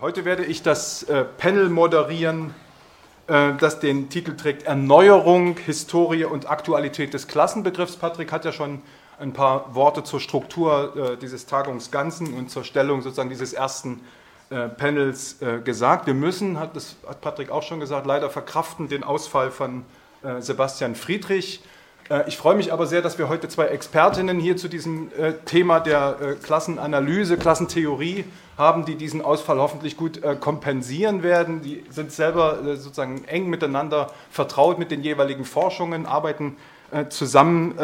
Heute werde ich das äh, Panel moderieren, äh, das den Titel trägt Erneuerung, Historie und Aktualität des Klassenbegriffs. Patrick hat ja schon ein paar Worte zur Struktur äh, dieses Tagungsganzen und zur Stellung sozusagen dieses ersten Panels gesagt. Wir müssen, das hat Patrick auch schon gesagt, leider verkraften den Ausfall von Sebastian Friedrich. Äh, ich freue mich aber sehr, dass wir heute zwei Expertinnen hier zu diesem äh, Thema der äh, Klassenanalyse, Klassentheorie haben, die diesen Ausfall hoffentlich gut kompensieren werden. Die sind selber sozusagen eng miteinander vertraut mit den jeweiligen Forschungen, arbeiten zusammen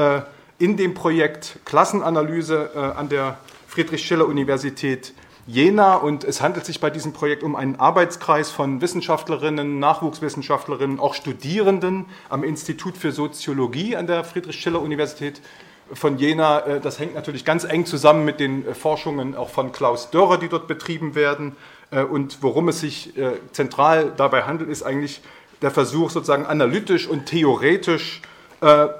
in dem Projekt Klassenanalyse an der Friedrich-Schiller-Universität Jena und es handelt sich bei diesem Projekt um einen Arbeitskreis von Wissenschaftlerinnen, Nachwuchswissenschaftlerinnen, auch Studierenden am Institut für Soziologie an der Friedrich-Schiller-Universität von Jena. Äh, das hängt natürlich ganz eng zusammen mit den äh, Forschungen auch von Klaus Dörrer, die dort betrieben werden. Äh, und worum es sich zentral dabei handelt, ist eigentlich der Versuch, sozusagen analytisch und theoretisch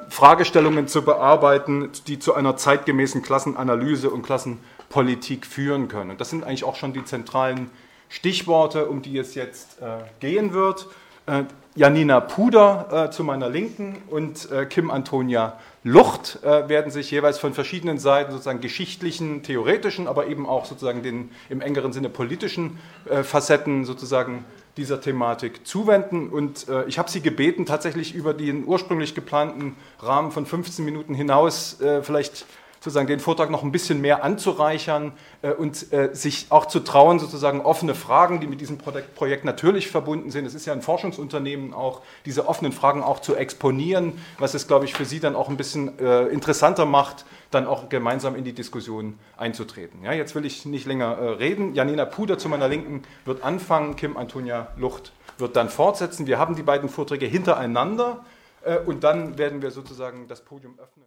Fragestellungen zu bearbeiten, die zu einer zeitgemäßen Klassenanalyse und Klassen Politik führen können. Und das sind eigentlich auch schon die zentralen Stichworte, um die es jetzt äh, gehen wird. Äh, Janina Puder äh, zu meiner Linken und äh, Kim Antonia Lucht äh, werden sich jeweils von verschiedenen Seiten sozusagen geschichtlichen, theoretischen, aber eben auch sozusagen den im engeren Sinne politischen äh, Facetten sozusagen dieser Thematik zuwenden. Und ich habe Sie gebeten, tatsächlich über den ursprünglich geplanten Rahmen von 15 Minuten hinaus vielleicht sozusagen den Vortrag noch ein bisschen mehr anzureichern äh, und äh, sich auch zu trauen, sozusagen offene Fragen, die mit diesem Projekt natürlich verbunden sind. Es ist ja ein Forschungsunternehmen auch, diese offenen Fragen auch zu exponieren, was es, glaube ich, für Sie dann auch ein bisschen äh, interessanter macht, dann auch gemeinsam in die Diskussion einzutreten. Ja, jetzt will ich nicht länger äh, reden. Janina Puder zu meiner Linken wird anfangen, Kim Antonia Lucht wird dann fortsetzen. Wir haben die beiden Vorträge hintereinander äh, und dann werden wir sozusagen das Podium öffnen.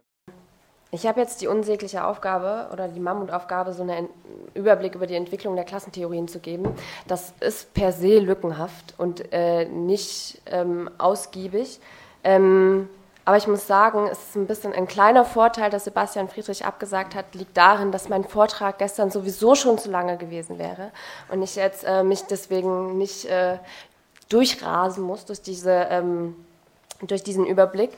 Ich habe jetzt die unsägliche Aufgabe oder die Mammutaufgabe, so einen Überblick über die Entwicklung der Klassentheorien zu geben. Das ist per se lückenhaft und äh, nicht ähm, ausgiebig. Ähm, aber ich muss sagen, es ist ein bisschen ein kleiner Vorteil, dass Sebastian Friedrich abgesagt hat, liegt darin, dass mein Vortrag gestern sowieso schon zu lange gewesen wäre und ich jetzt äh, mich deswegen nicht äh, durchrasen muss durch diese ähm, durch diesen Überblick.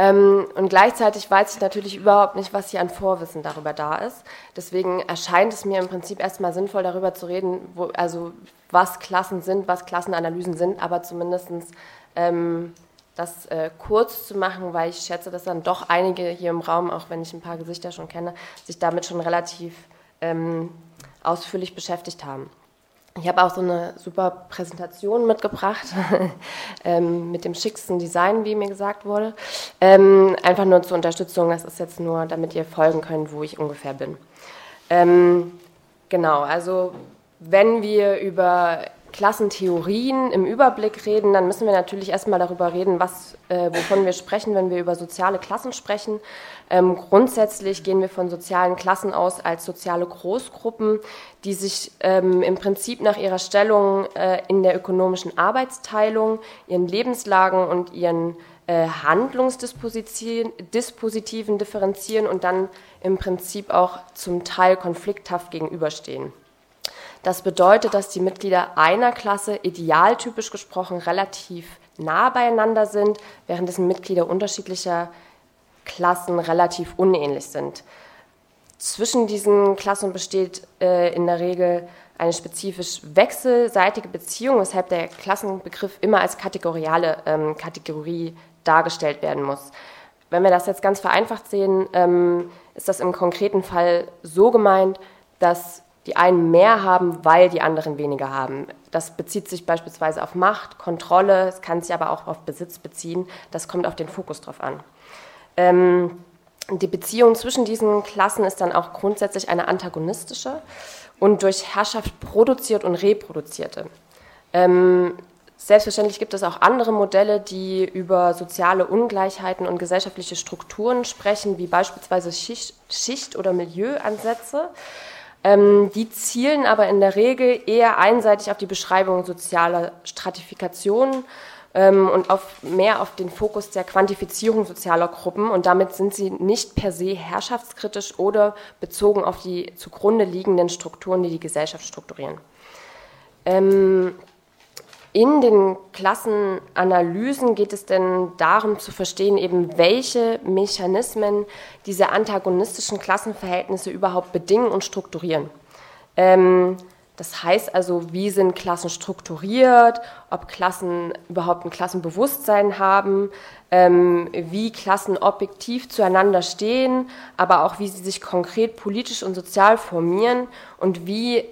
Ähm, und gleichzeitig weiß ich natürlich überhaupt nicht, was hier an Vorwissen darüber da ist. Deswegen erscheint es mir im Prinzip erstmal sinnvoll, darüber zu reden, wo, also was Klassen sind, was Klassenanalysen sind, aber zumindest ähm, das äh, kurz zu machen, weil ich schätze, dass dann doch einige hier im Raum, auch wenn ich ein paar Gesichter schon kenne, sich damit schon relativ ähm, ausführlich beschäftigt haben. Ich habe auch so eine super Präsentation mitgebracht, ähm, mit dem schicksten Design, wie mir gesagt wurde. Ähm, einfach nur zur Unterstützung, das ist jetzt nur, damit ihr folgen könnt, wo ich ungefähr bin. Ähm, genau, also wenn wir über Klassentheorien im Überblick reden, dann müssen wir natürlich erstmal darüber reden, was, äh, wovon wir sprechen, wenn wir über soziale Klassen sprechen. Ähm, grundsätzlich gehen wir von sozialen Klassen aus als soziale Großgruppen, die sich ähm, im Prinzip nach ihrer Stellung äh, in der ökonomischen Arbeitsteilung, ihren Lebenslagen und ihren äh, Handlungsdispositiven differenzieren und dann im Prinzip auch zum Teil konflikthaft gegenüberstehen. Das bedeutet, dass die Mitglieder einer Klasse idealtypisch gesprochen relativ nah beieinander sind, währenddessen Mitglieder unterschiedlicher Klassen relativ unähnlich sind. Zwischen diesen Klassen besteht äh, in der Regel eine spezifisch wechselseitige Beziehung, weshalb der Klassenbegriff immer als kategoriale ähm, Kategorie dargestellt werden muss. Wenn wir das jetzt ganz vereinfacht sehen, ähm, ist das im konkreten Fall so gemeint, dass die einen mehr haben, weil die anderen weniger haben. Das bezieht sich beispielsweise auf Macht, Kontrolle, es kann sich aber auch auf Besitz beziehen. Das kommt auf den Fokus drauf an. Ähm, die Beziehung zwischen diesen Klassen ist dann auch grundsätzlich eine antagonistische und durch Herrschaft produziert und reproduzierte. Ähm, selbstverständlich gibt es auch andere Modelle, die über soziale Ungleichheiten und gesellschaftliche Strukturen sprechen, wie beispielsweise Schicht-, Schicht oder Milieuansätze. Ähm, die zielen aber in der Regel eher einseitig auf die Beschreibung sozialer Stratifikationen ähm, und auf, mehr auf den Fokus der Quantifizierung sozialer Gruppen. Und damit sind sie nicht per se herrschaftskritisch oder bezogen auf die zugrunde liegenden Strukturen, die die Gesellschaft strukturieren. Ähm, in den Klassenanalysen geht es denn darum zu verstehen, eben welche Mechanismen diese antagonistischen Klassenverhältnisse überhaupt bedingen und strukturieren. Ähm, das heißt also, wie sind Klassen strukturiert, ob Klassen überhaupt ein Klassenbewusstsein haben, ähm, wie Klassen objektiv zueinander stehen, aber auch wie sie sich konkret politisch und sozial formieren und wie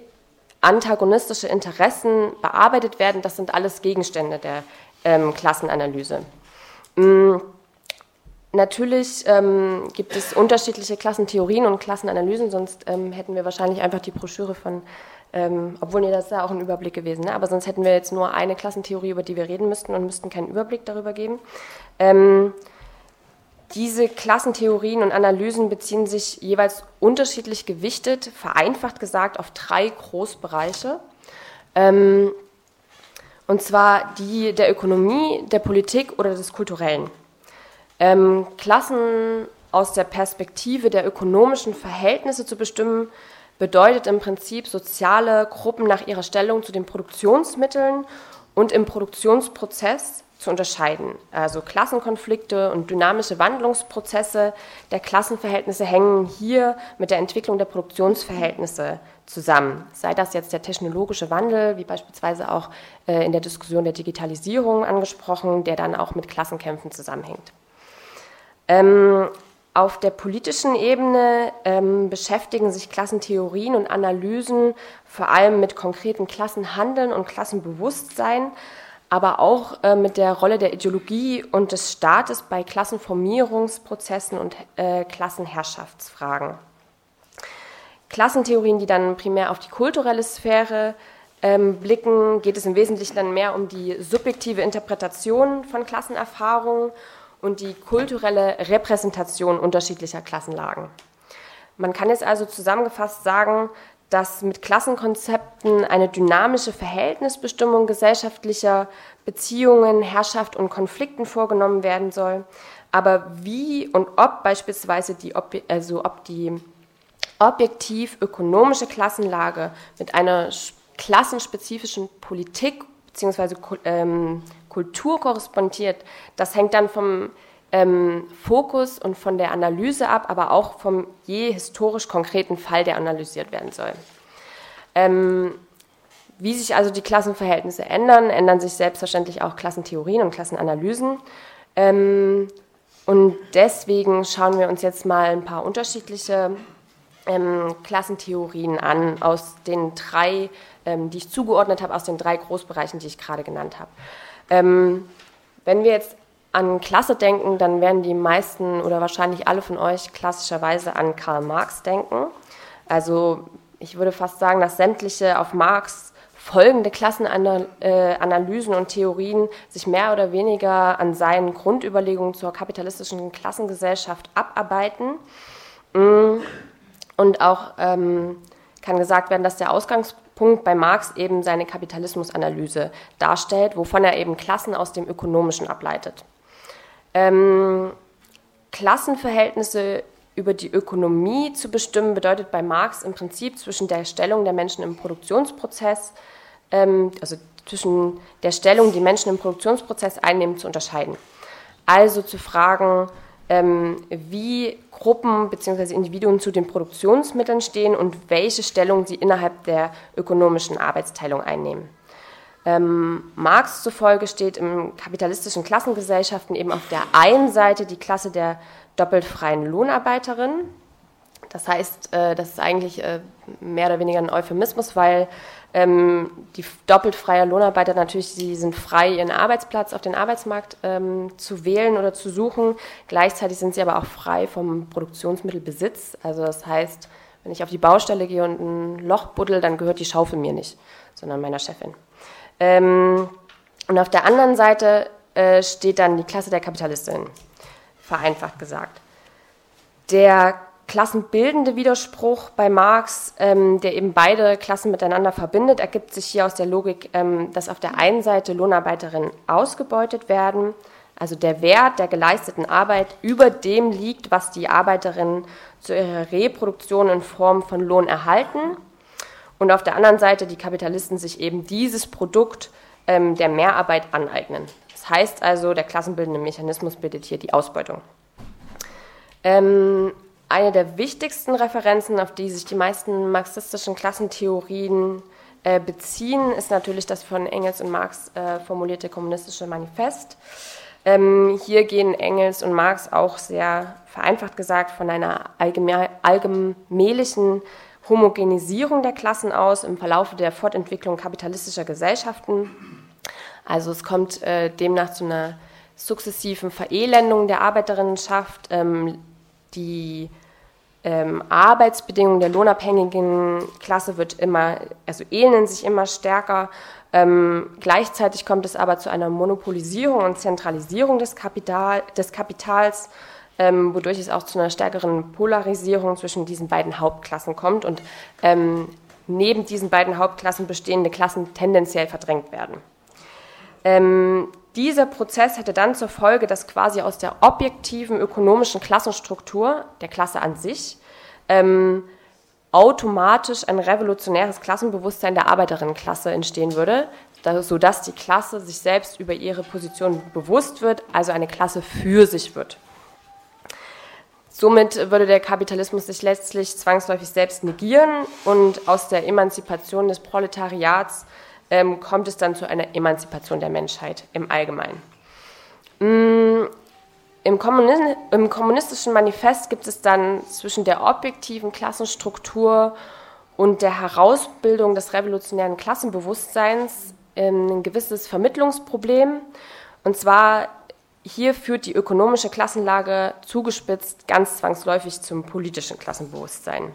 antagonistische Interessen bearbeitet werden. Das sind alles Gegenstände der ähm, Klassenanalyse. Mhm. Natürlich ähm, gibt es unterschiedliche Klassentheorien und Klassenanalysen, sonst ähm, hätten wir wahrscheinlich einfach die Broschüre von ähm, obwohl, nee, das ist ja auch ein Überblick gewesen. Ne? Aber sonst hätten wir jetzt nur eine Klassentheorie, über die wir reden müssten und müssten keinen Überblick darüber geben. Diese Klassentheorien und Analysen beziehen sich jeweils unterschiedlich gewichtet, vereinfacht gesagt, auf drei Großbereiche. Ähm, und zwar die der Ökonomie, der Politik oder des Kulturellen. Ähm, Klassen aus der Perspektive der ökonomischen Verhältnisse zu bestimmen, bedeutet im Prinzip soziale Gruppen nach ihrer Stellung zu den Produktionsmitteln und im Produktionsprozess zu unterscheiden. Also Klassenkonflikte und dynamische Wandlungsprozesse der Klassenverhältnisse hängen hier mit der Entwicklung der Produktionsverhältnisse zusammen. Sei das jetzt der technologische Wandel, wie beispielsweise auch äh, in der Diskussion der Digitalisierung angesprochen, der dann auch mit Klassenkämpfen zusammenhängt. Ähm, auf der politischen Ebene ähm, beschäftigen sich Klassentheorien und Analysen vor allem mit konkreten Klassenhandeln und Klassenbewusstsein, aber auch äh, mit der Rolle der Ideologie und des Staates bei Klassenformierungsprozessen und äh, Klassenherrschaftsfragen. Klassentheorien, die dann primär auf die kulturelle Sphäre ähm, blicken, geht es im Wesentlichen dann mehr um die subjektive Interpretation von Klassenerfahrungen und die kulturelle Repräsentation unterschiedlicher Klassenlagen. Man kann jetzt also zusammengefasst sagen, dass mit Klassenkonzepten eine dynamische Verhältnisbestimmung gesellschaftlicher Beziehungen, Herrschaft und Konflikten vorgenommen werden soll. Aber wie und ob beispielsweise die, also ob die objektiv ökonomische Klassenlage mit einer klassenspezifischen Politik bzw. Ähm, Kultur korrespondiert, das hängt dann vom ähm, Fokus und von der Analyse ab, aber auch vom je historisch konkreten Fall, der analysiert werden soll. Ähm, wie sich also die Klassenverhältnisse ändern, ändern sich selbstverständlich auch Klassentheorien und Klassenanalysen. Ähm, und deswegen schauen wir uns jetzt mal ein paar unterschiedliche ähm, Klassentheorien an aus den drei, ähm, die ich zugeordnet habe, aus den drei Großbereichen, die ich gerade genannt habe. Ähm, wenn wir jetzt an Klasse denken, dann werden die meisten oder wahrscheinlich alle von euch klassischerweise an Karl Marx denken. Also ich würde fast sagen, dass sämtliche auf Marx folgende Klassenanalysen und Theorien sich mehr oder weniger an seinen Grundüberlegungen zur kapitalistischen Klassengesellschaft abarbeiten. Mm, und auch ähm, kann gesagt werden, dass der Ausgangspunkt Punkt bei Marx eben seine Kapitalismusanalyse darstellt, wovon er eben Klassen aus dem Ökonomischen ableitet. Ähm, Klassenverhältnisse über die Ökonomie zu bestimmen, bedeutet bei Marx im Prinzip zwischen der Stellung der Menschen im Produktionsprozess, ähm, also zwischen der Stellung, die Menschen im Produktionsprozess einnehmen, zu unterscheiden. Also zu fragen, ähm, wie Gruppen bzw. Individuen zu den Produktionsmitteln stehen und welche Stellung sie innerhalb der ökonomischen Arbeitsteilung einnehmen. Ähm, Marx zufolge steht im kapitalistischen Klassengesellschaften eben auf der einen Seite die Klasse der doppelt freien Lohnarbeiterin, das heißt, äh, das ist eigentlich äh, mehr oder weniger ein Euphemismus, weil ähm, die doppelt freie Lohnarbeiter natürlich, sie sind frei, ihren Arbeitsplatz auf den Arbeitsmarkt ähm, zu wählen oder zu suchen. Gleichzeitig sind sie aber auch frei vom Produktionsmittelbesitz. Also das heißt, wenn ich auf die Baustelle gehe und ein Loch buddel, dann gehört die Schaufel mir nicht, sondern meiner Chefin. Ähm, und auf der anderen Seite äh, steht dann die Klasse der Kapitalistin, vereinfacht gesagt. Der klassenbildende Widerspruch bei Marx, ähm, der eben beide Klassen miteinander verbindet, ergibt sich hier aus der Logik, ähm, dass auf der einen Seite Lohnarbeiterinnen ausgebeutet werden, also der Wert der geleisteten Arbeit über dem liegt, was die Arbeiterinnen zu ihrer Reproduktion in Form von Lohn erhalten. Und auf der anderen Seite die Kapitalisten sich eben dieses Produkt ähm, der Mehrarbeit aneignen. Das heißt also, der klassenbildende Mechanismus bildet hier die Ausbeutung. Ähm, eine der wichtigsten Referenzen, auf die sich die meisten marxistischen Klassentheorien äh, beziehen, ist natürlich das von Engels und Marx äh, formulierte kommunistische Manifest. Ähm, hier gehen Engels und Marx auch sehr vereinfacht gesagt von einer allgemeinen Homogenisierung der Klassen aus im Verlauf der Fortentwicklung kapitalistischer Gesellschaften. Also es kommt äh, demnach zu einer sukzessiven Verelendung der Arbeiterinnenschaft. Ähm, die ähm, Arbeitsbedingungen der lohnabhängigen Klasse wird immer, also ähneln sich immer stärker. Ähm, gleichzeitig kommt es aber zu einer Monopolisierung und Zentralisierung des, Kapital, des Kapitals, ähm, wodurch es auch zu einer stärkeren Polarisierung zwischen diesen beiden Hauptklassen kommt und ähm, neben diesen beiden Hauptklassen bestehende Klassen tendenziell verdrängt werden. Ähm, dieser Prozess hätte dann zur Folge, dass quasi aus der objektiven ökonomischen Klassenstruktur der Klasse an sich ähm, automatisch ein revolutionäres Klassenbewusstsein der Arbeiterinnenklasse entstehen würde, sodass die Klasse sich selbst über ihre Position bewusst wird, also eine Klasse für sich wird. Somit würde der Kapitalismus sich letztlich zwangsläufig selbst negieren und aus der Emanzipation des Proletariats ähm, kommt es dann zu einer Emanzipation der Menschheit im Allgemeinen. Mm, Im, Im kommunistischen Manifest gibt es dann zwischen der objektiven Klassenstruktur und der Herausbildung des revolutionären Klassenbewusstseins ähm, ein gewisses Vermittlungsproblem. Und zwar hier führt die ökonomische Klassenlage zugespitzt ganz zwangsläufig zum politischen Klassenbewusstsein.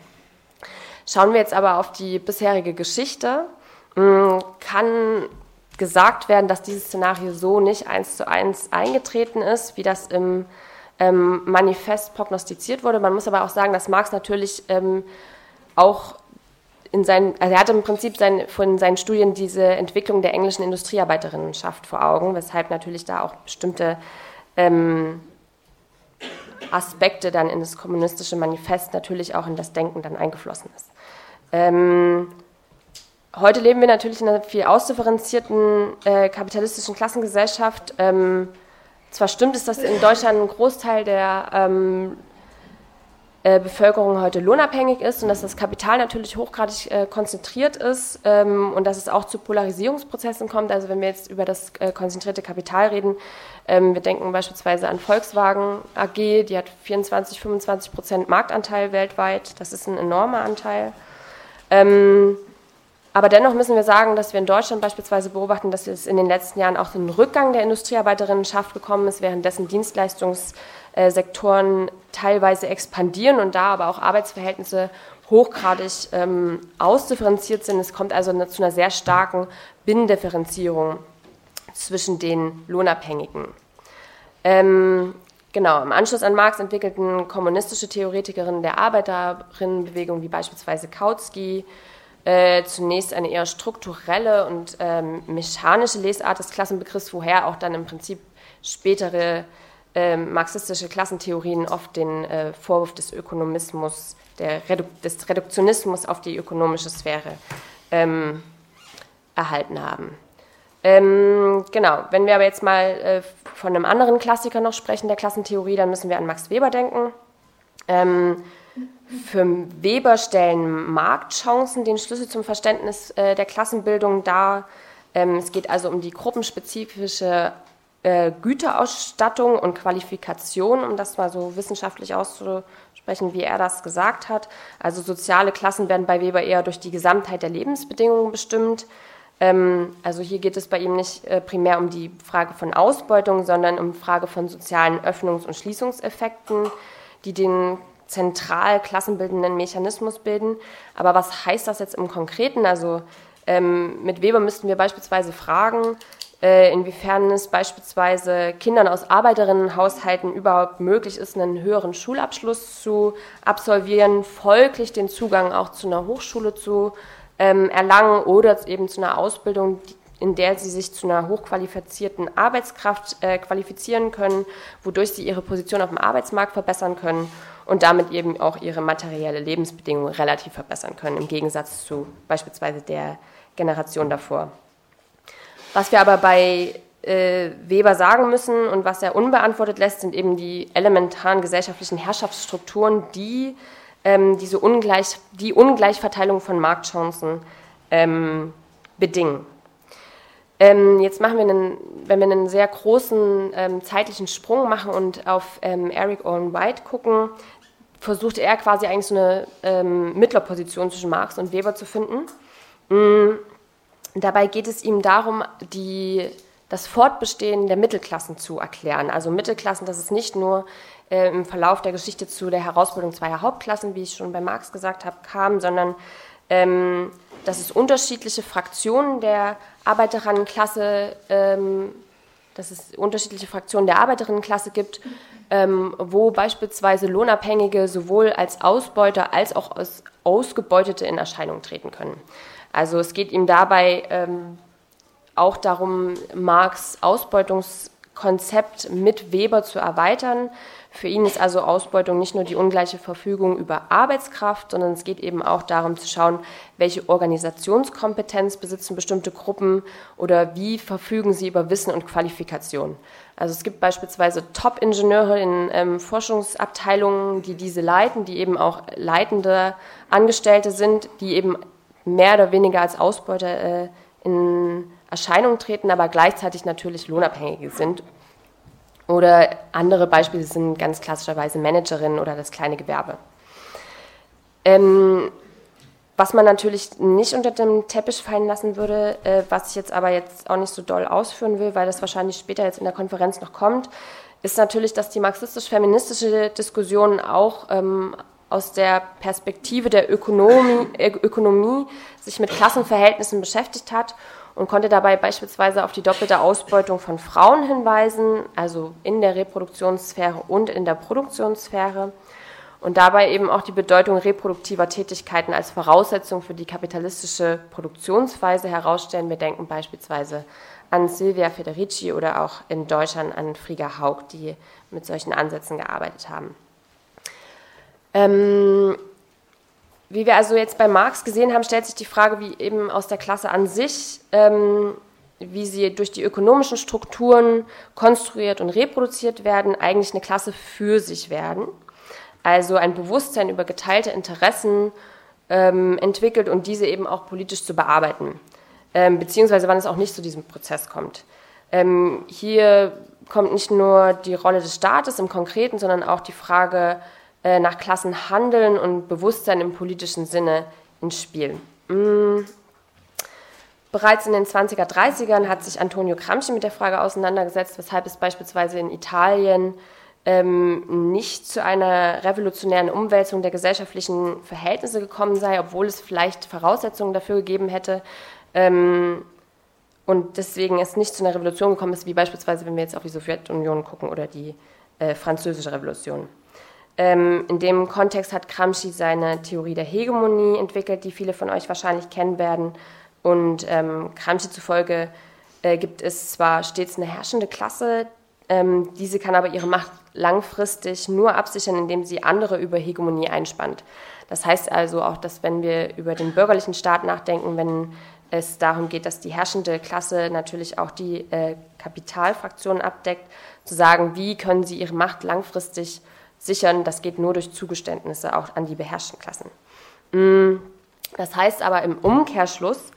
Schauen wir jetzt aber auf die bisherige Geschichte, Mm, kann gesagt werden, dass dieses Szenario so nicht eins zu eins eingetreten ist, wie das im ähm, Manifest prognostiziert wurde. Man muss aber auch sagen, dass Marx natürlich ähm, auch in seinen, also er hatte im Prinzip sein, von seinen Studien diese Entwicklung der englischen Industriearbeiterinnenschaft vor Augen, weshalb natürlich da auch bestimmte ähm, Aspekte dann in das kommunistische Manifest natürlich auch in das Denken dann eingeflossen ist. Ähm, Heute leben wir natürlich in einer viel ausdifferenzierten äh, kapitalistischen Klassengesellschaft. Ähm, zwar stimmt es, dass in Deutschland ein Großteil der ähm, äh, Bevölkerung heute lohnabhängig ist und dass das Kapital natürlich hochgradig äh, konzentriert ist ähm, und dass es auch zu Polarisierungsprozessen kommt. Also wenn wir jetzt über das äh, konzentrierte Kapital reden, ähm, wir denken beispielsweise an Volkswagen AG, die hat 24, 25 Prozent Marktanteil weltweit. Das ist ein enormer Anteil. Ähm, aber dennoch müssen wir sagen, dass wir in Deutschland beispielsweise beobachten, dass es in den letzten Jahren auch einen Rückgang der Industriearbeiterinnenschaft gekommen ist, währenddessen Dienstleistungssektoren teilweise expandieren und da aber auch Arbeitsverhältnisse hochgradig ähm, ausdifferenziert sind. Es kommt also zu einer sehr starken Binnendifferenzierung zwischen den Lohnabhängigen. Ähm, genau, im Anschluss an Marx entwickelten kommunistische Theoretikerinnen der Arbeiterinnenbewegung wie beispielsweise Kautsky, äh, zunächst eine eher strukturelle und ähm, mechanische Lesart des Klassenbegriffs, woher auch dann im Prinzip spätere äh, marxistische Klassentheorien oft den äh, Vorwurf des Ökonomismus, Redu des Reduktionismus auf die ökonomische Sphäre ähm, erhalten haben. Ähm, genau, wenn wir aber jetzt mal äh, von einem anderen Klassiker noch sprechen, der Klassentheorie, dann müssen wir an Max Weber denken. Ähm, für Weber stellen Marktchancen den Schlüssel zum Verständnis äh, der Klassenbildung dar. Ähm, es geht also um die gruppenspezifische äh, Güterausstattung und Qualifikation, um das mal so wissenschaftlich auszusprechen, wie er das gesagt hat. Also soziale Klassen werden bei Weber eher durch die Gesamtheit der Lebensbedingungen bestimmt. Ähm, also hier geht es bei ihm nicht äh, primär um die Frage von Ausbeutung, sondern um Frage von sozialen Öffnungs- und Schließungseffekten, die den zentral klassenbildenden Mechanismus bilden. Aber was heißt das jetzt im Konkreten? Also ähm, mit Weber müssten wir beispielsweise fragen, inwiefern es beispielsweise Kindern aus Arbeiterinnenhaushalten überhaupt möglich ist, einen höheren Schulabschluss zu absolvieren, folglich den Zugang auch zu einer Hochschule zu ähm, erlangen oder eben zu einer Ausbildung, in der sie sich zu einer hochqualifizierten Arbeitskraft äh, qualifizieren können, wodurch sie ihre Position auf dem Arbeitsmarkt verbessern können und damit eben auch ihre materielle Lebensbedingungen relativ verbessern können, im Gegensatz zu beispielsweise der Generation davor. Was wir aber bei äh, Weber sagen müssen und was er unbeantwortet lässt, sind eben die elementaren gesellschaftlichen Herrschaftsstrukturen, die ähm, diese Ungleich, die Ungleichverteilung von Marktchancen ähm, bedingen. Ähm, jetzt machen wir einen, wenn wir einen sehr großen ähm, zeitlichen Sprung machen und auf ähm, Eric Owen White gucken, versucht er quasi eigentlich so eine ähm, Mittlerposition zwischen Marx und Weber zu finden. Mhm. Dabei geht es ihm darum, die, das Fortbestehen der Mittelklassen zu erklären. Also Mittelklassen, das ist nicht nur äh, im Verlauf der Geschichte zu der Herausbildung zweier Hauptklassen, wie ich schon bei Marx gesagt habe, kam, sondern ähm, dass es unterschiedliche Fraktionen der Arbeiterinnenklasse, ähm, dass es unterschiedliche Fraktionen der Arbeiterinnenklasse gibt, ähm, wo beispielsweise Lohnabhängige sowohl als Ausbeuter als auch als Ausgebeutete in Erscheinung treten können. Also es geht ihm dabei ähm, auch darum, Marx Ausbeutungskonzept mit Weber zu erweitern, für ihn ist also Ausbeutung nicht nur die ungleiche Verfügung über Arbeitskraft, sondern es geht eben auch darum zu schauen, welche Organisationskompetenz besitzen bestimmte Gruppen oder wie verfügen sie über Wissen und Qualifikation. Also es gibt beispielsweise Top-Ingenieure in ähm, Forschungsabteilungen, die diese leiten, die eben auch leitende Angestellte sind, die eben mehr oder weniger als Ausbeuter äh, in Erscheinung treten, aber gleichzeitig natürlich Lohnabhängige sind oder andere Beispiele sind ganz klassischerweise Managerinnen oder das kleine Gewerbe. Ähm, was man natürlich nicht unter dem Teppich fallen lassen würde, äh, was ich jetzt aber jetzt auch nicht so doll ausführen will, weil das wahrscheinlich später jetzt in der Konferenz noch kommt, ist natürlich, dass die marxistisch-feministische Diskussion auch ähm, aus der Perspektive der Ökonomie, Ökonomie sich mit Klassenverhältnissen beschäftigt hat und konnte dabei beispielsweise auf die doppelte Ausbeutung von Frauen hinweisen, also in der Reproduktionssphäre und in der Produktionssphäre und dabei eben auch die Bedeutung reproduktiver Tätigkeiten als Voraussetzung für die kapitalistische Produktionsweise herausstellen. Wir denken beispielsweise an Silvia Federici oder auch in Deutschland an Frieger Haug, die mit solchen Ansätzen gearbeitet haben. Ähm, wie wir also jetzt bei Marx gesehen haben, stellt sich die Frage, wie eben aus der Klasse an sich, ähm, wie sie durch die ökonomischen Strukturen konstruiert und reproduziert werden, eigentlich eine Klasse für sich werden. Also ein Bewusstsein über geteilte Interessen ähm, entwickelt und diese eben auch politisch zu bearbeiten, ähm, beziehungsweise wann es auch nicht zu diesem Prozess kommt. Ähm, hier kommt nicht nur die Rolle des Staates im Konkreten, sondern auch die Frage, äh, nach Klassenhandeln und Bewusstsein im politischen Sinne ins Spiel. Mm. Bereits in den 20er, 30ern hat sich Antonio Gramsci mit der Frage auseinandergesetzt, weshalb es beispielsweise in Italien ähm, nicht zu einer revolutionären Umwälzung der gesellschaftlichen Verhältnisse gekommen sei, obwohl es vielleicht Voraussetzungen dafür gegeben hätte. Ähm, und deswegen es nicht zu einer Revolution gekommen ist, wie beispielsweise, wenn wir jetzt auf die Sowjetunion gucken oder die äh, französische Revolution. Ähm, in dem Kontext hat Gramsci seine Theorie der Hegemonie entwickelt, die viele von euch wahrscheinlich kennen werden. Und ähm, Gramsci zufolge äh, gibt es zwar stets eine herrschende Klasse, ähm, diese kann aber ihre Macht langfristig nur absichern, indem sie andere über Hegemonie einspannt. Das heißt also auch, dass wenn wir über den bürgerlichen Staat nachdenken, wenn es darum geht, dass die herrschende Klasse natürlich auch die äh, Kapitalfraktionen abdeckt, zu sagen, wie können sie ihre Macht langfristig sichern. Das geht nur durch Zugeständnisse auch an die beherrschten Klassen. Mm, das heißt aber im Umkehrschluss,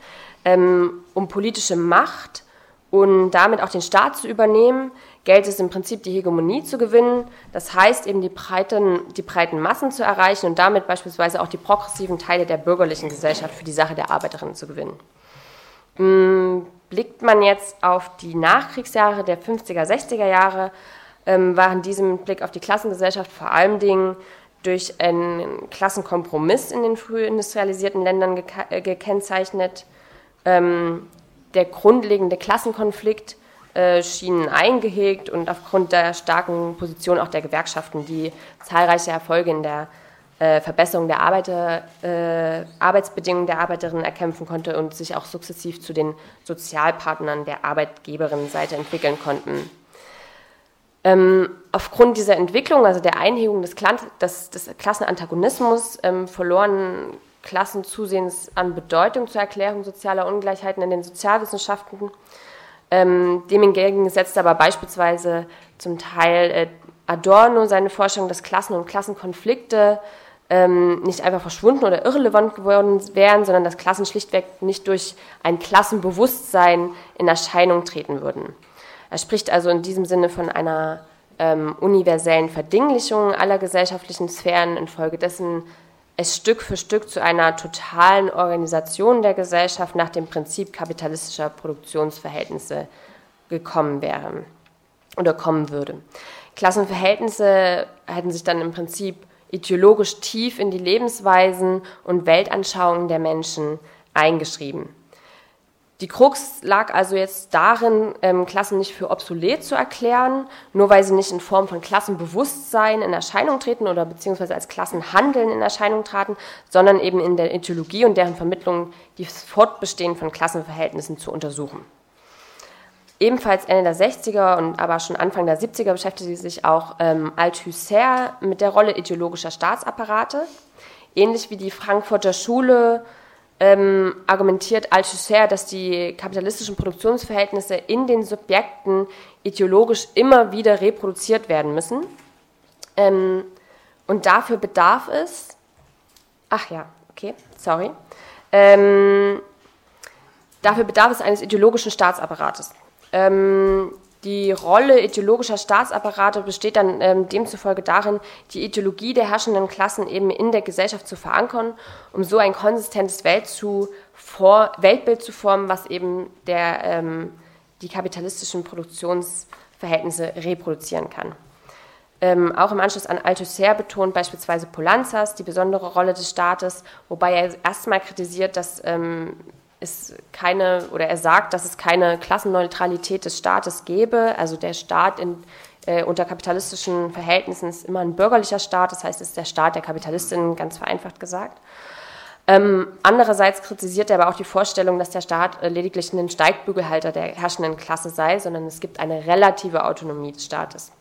ähm, um politische Macht und damit auch den Staat zu übernehmen, gilt es im Prinzip die Hegemonie zu gewinnen. Das heißt eben die breiten, die breiten Massen zu erreichen und damit beispielsweise auch die progressiven Teile der bürgerlichen Gesellschaft für die Sache der Arbeiterinnen zu gewinnen. Mm, blickt man jetzt auf die Nachkriegsjahre der 50er, 60er Jahre, ähm, war in diesem Blick auf die Klassengesellschaft vor allen Dingen durch einen Klassenkompromiss in den früh industrialisierten Ländern äh, gekennzeichnet. Ähm, der grundlegende Klassenkonflikt äh, schien eingehegt und aufgrund der starken Position auch der Gewerkschaften, die zahlreiche Erfolge in der äh, Verbesserung der Arbeiter, äh, Arbeitsbedingungen der Arbeiterinnen erkämpfen konnte und sich auch sukzessiv zu den Sozialpartnern der Arbeitgeberinnenseite entwickeln konnten. Ähm, aufgrund dieser Entwicklung, also der Einhebung des, Klan des, des Klassenantagonismus, ähm, verloren Klassen zusehends an Bedeutung zur Erklärung sozialer Ungleichheiten in den Sozialwissenschaften. Ähm, dem hingegen setzte aber beispielsweise zum Teil äh, Adorno seine Vorstellung, dass Klassen und Klassenkonflikte ähm, nicht einfach verschwunden oder irrelevant geworden wären, sondern dass Klassen schlichtweg nicht durch ein Klassenbewusstsein in Erscheinung treten würden. Er spricht also in diesem Sinne von einer ähm, universellen Verdinglichung aller gesellschaftlichen Sphären, infolgedessen es Stück für Stück zu einer totalen Organisation der Gesellschaft nach dem Prinzip kapitalistischer Produktionsverhältnisse gekommen wäre oder kommen würde. Klassenverhältnisse hätten sich dann im Prinzip ideologisch tief in die Lebensweisen und Weltanschauungen der Menschen eingeschrieben. Die Krux lag also jetzt darin, ähm, Klassen nicht für obsolet zu erklären, nur weil sie nicht in Form von Klassenbewusstsein in Erscheinung treten oder beziehungsweise als Klassenhandeln in Erscheinung traten, sondern eben in der Ideologie und deren Vermittlung das Fortbestehen von Klassenverhältnissen zu untersuchen. Ebenfalls Ende der 60er und aber schon Anfang der 70er beschäftigte sich auch ähm, Althusser mit der Rolle ideologischer Staatsapparate. Ähnlich wie die Frankfurter Schule ähm, argumentiert Althusser, dass die kapitalistischen Produktionsverhältnisse in den Subjekten ideologisch immer wieder reproduziert werden müssen. Ähm, und dafür bedarf es, ach ja, okay, sorry, ähm, dafür bedarf es eines ideologischen Staatsapparates. Ähm, die Rolle ideologischer Staatsapparate besteht dann ähm, demzufolge darin, die Ideologie der herrschenden Klassen eben in der Gesellschaft zu verankern, um so ein konsistentes Welt zu vor, Weltbild zu formen, was eben der, ähm, die kapitalistischen Produktionsverhältnisse reproduzieren kann. Ähm, auch im Anschluss an Althusser betont beispielsweise Polanzas die besondere Rolle des Staates, wobei er erstmal kritisiert, dass ähm, es keine, oder er sagt, dass es keine Klassenneutralität des Staates gäbe. Also der Staat in, äh, unter kapitalistischen Verhältnissen ist immer ein bürgerlicher Staat, das heißt, es ist der Staat der Kapitalistinnen, ganz vereinfacht gesagt. Ähm, andererseits kritisiert er aber auch die Vorstellung, dass der Staat äh, lediglich ein Steigbügelhalter der herrschenden Klasse sei, sondern es gibt eine relative Autonomie des Staates.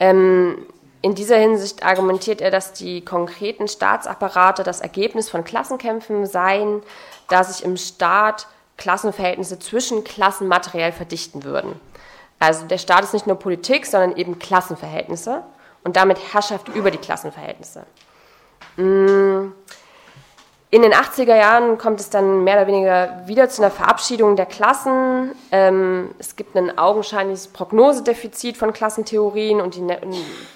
Ähm, in dieser Hinsicht argumentiert er, dass die konkreten Staatsapparate das Ergebnis von Klassenkämpfen seien, da sich im Staat Klassenverhältnisse zwischen Klassen materiell verdichten würden. Also der Staat ist nicht nur Politik, sondern eben Klassenverhältnisse und damit Herrschaft über die Klassenverhältnisse. Mm. In den 80er Jahren kommt es dann mehr oder weniger wieder zu einer Verabschiedung der Klassen. Ähm, es gibt ein augenscheinliches Prognosedefizit von Klassentheorien und die ne-,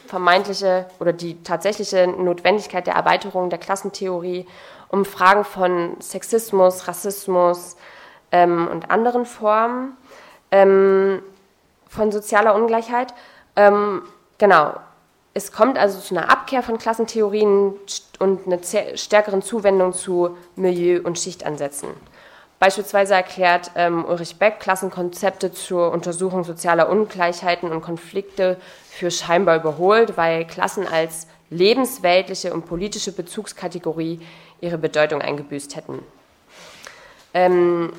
vermeintliche oder die tatsächliche Notwendigkeit der Erweiterung der Klassentheorie um Fragen von Sexismus, Rassismus ähm, und anderen Formen ähm, von sozialer Ungleichheit. Genau. Es kommt also zu einer Abkehr von Klassentheorien und einer stärkeren Zuwendung zu Milieu- und Schichtansätzen. Beispielsweise erklärt ähm, Ulrich Beck Klassenkonzepte zur Untersuchung sozialer Ungleichheiten und Konflikte für scheinbar überholt, weil Klassen als lebensweltliche und politische Bezugskategorie ihre Bedeutung eingebüßt hätten. Ähm,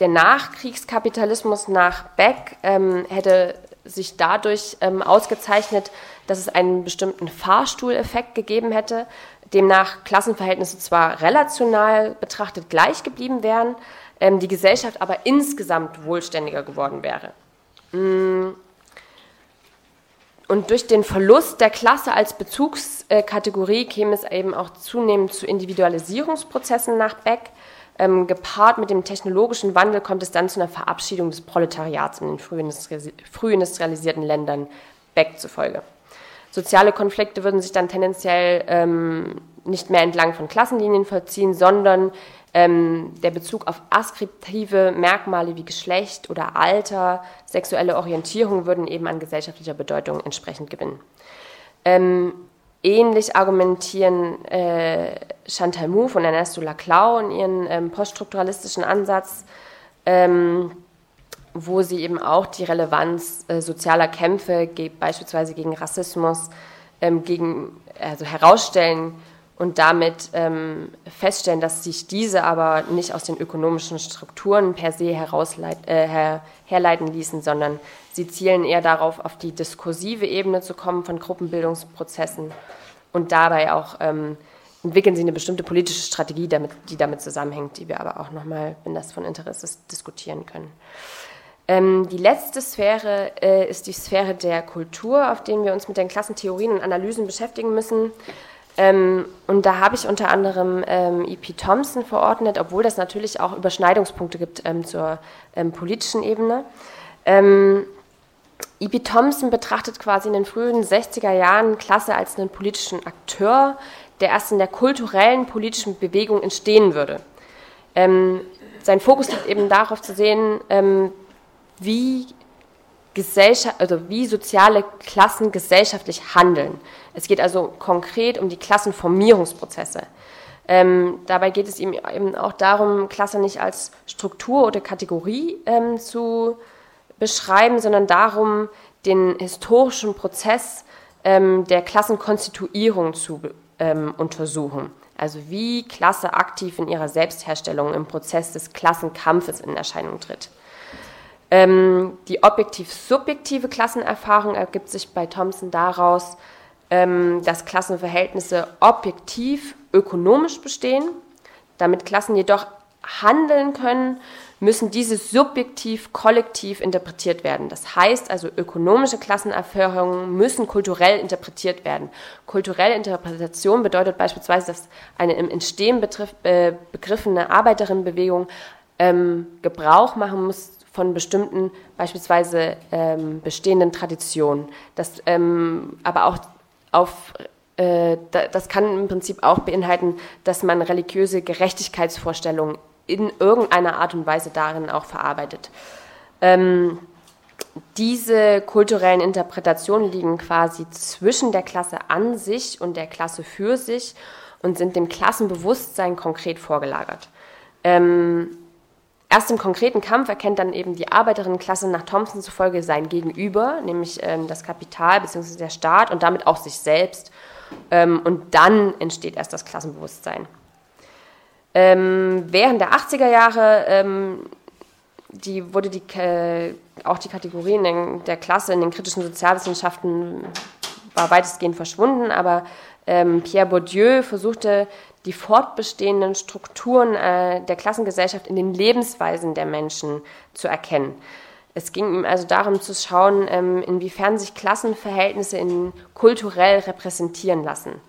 der Nachkriegskapitalismus nach Beck ähm, hätte sich dadurch ähm, ausgezeichnet, dass es einen bestimmten Fahrstuhleffekt gegeben hätte, demnach Klassenverhältnisse zwar relational betrachtet gleich geblieben wären, ähm, die Gesellschaft aber insgesamt wohlständiger geworden wäre. Mm. Und durch den Verlust der Klasse als Bezugskategorie käme es eben auch zunehmend zu Individualisierungsprozessen nach Beck. Ähm, gepaart mit dem technologischen Wandel kommt es dann zu einer Verabschiedung des Proletariats in den früh industrialisierten Ländern Beck zufolge. Soziale Konflikte würden sich dann tendenziell ähm, nicht mehr entlang von Klassenlinien vollziehen, sondern ähm, der Bezug auf askriptive Merkmale wie Geschlecht oder Alter, sexuelle Orientierung würden eben an gesellschaftlicher Bedeutung entsprechend gewinnen. Ähm, ähnlich argumentieren äh, Chantal Mouffe und Ernesto Laclau in ihren ähm, poststrukturalistischen Ansatz, ähm, wo sie eben auch die Relevanz äh, sozialer Kämpfe, beispielsweise gegen Rassismus, ähm, gegen, also herausstellen und damit ähm, feststellen, dass sich diese aber nicht aus den ökonomischen Strukturen per se äh, her herleiten ließen, sondern sie zielen eher darauf, auf die diskursive Ebene zu kommen von Gruppenbildungsprozessen und dabei auch ähm, entwickeln sie eine bestimmte politische Strategie, damit, die damit zusammenhängt, die wir aber auch nochmal, wenn das von Interesse ist, diskutieren können. Ähm, die letzte Sphäre äh, ist die Sphäre der Kultur, auf denen wir uns mit den Klassentheorien und Analysen beschäftigen müssen. Ähm, und da habe ich unter anderem ähm, E.P. Thompson verordnet, obwohl das natürlich auch Überschneidungspunkte gibt ähm, zur ähm, politischen Ebene. Ähm, E.P. Thompson betrachtet quasi in den frühen 60er Jahren Klasse als einen politischen Akteur, der erst in der kulturellen politischen Bewegung entstehen würde. Ähm, sein Fokus liegt eben darauf zu sehen, wie Gesellschaft, also wie soziale Klassen gesellschaftlich handeln. Es geht also konkret um die Klassenformierungsprozesse. Ähm, dabei geht es ihm eben auch darum, Klasse nicht als Struktur oder Kategorie ähm, zu beschreiben, sondern darum, den historischen Prozess ähm, der Klassenkonstituierung zu ähm, untersuchen. Also wie Klasse aktiv in ihrer Selbstherstellung im Prozess des Klassenkampfes in Erscheinung tritt. Ähm, die objektiv-subjektive Klassenerfahrung ergibt sich bei Thomson daraus, dass Klassenverhältnisse objektiv ökonomisch bestehen. Damit Klassen jedoch handeln können, müssen diese subjektiv kollektiv interpretiert werden. Das heißt also, ökonomische Klassenerfahrungen müssen kulturell interpretiert werden. Kulturelle Interpretation bedeutet beispielsweise, dass eine im Entstehen betrifft, äh, begriffene Arbeiterinnenbewegung ähm, Gebrauch machen muss von bestimmten, beispielsweise ähm, bestehenden Traditionen. Das ähm, aber auch auf äh, das kann im Prinzip auch beinhalten, dass man religiöse Gerechtigkeitsvorstellungen in irgendeiner Art und Weise darin auch verarbeitet. Ähm, diese kulturellen Interpretationen liegen quasi zwischen der Klasse an sich und der Klasse für sich und sind dem Klassenbewusstsein konkret vorgelagert. Ähm, Erst im konkreten Kampf erkennt dann eben die Arbeiterinnenklasse nach Thompson zufolge sein Gegenüber, nämlich ähm, das Kapital bzw. der Staat und damit auch sich selbst. Ähm, und dann entsteht erst das Klassenbewusstsein. Ähm, während der 80er Jahre ähm, die, wurde die, äh, auch die Kategorien der Klasse in den kritischen Sozialwissenschaften war weitestgehend verschwunden, aber ähm, Pierre Bourdieu versuchte die fortbestehenden Strukturen äh, der Klassengesellschaft in den Lebensweisen der Menschen zu erkennen. Es ging ihm also darum zu schauen, ähm, inwiefern sich Klassenverhältnisse in kulturell repräsentieren lassen.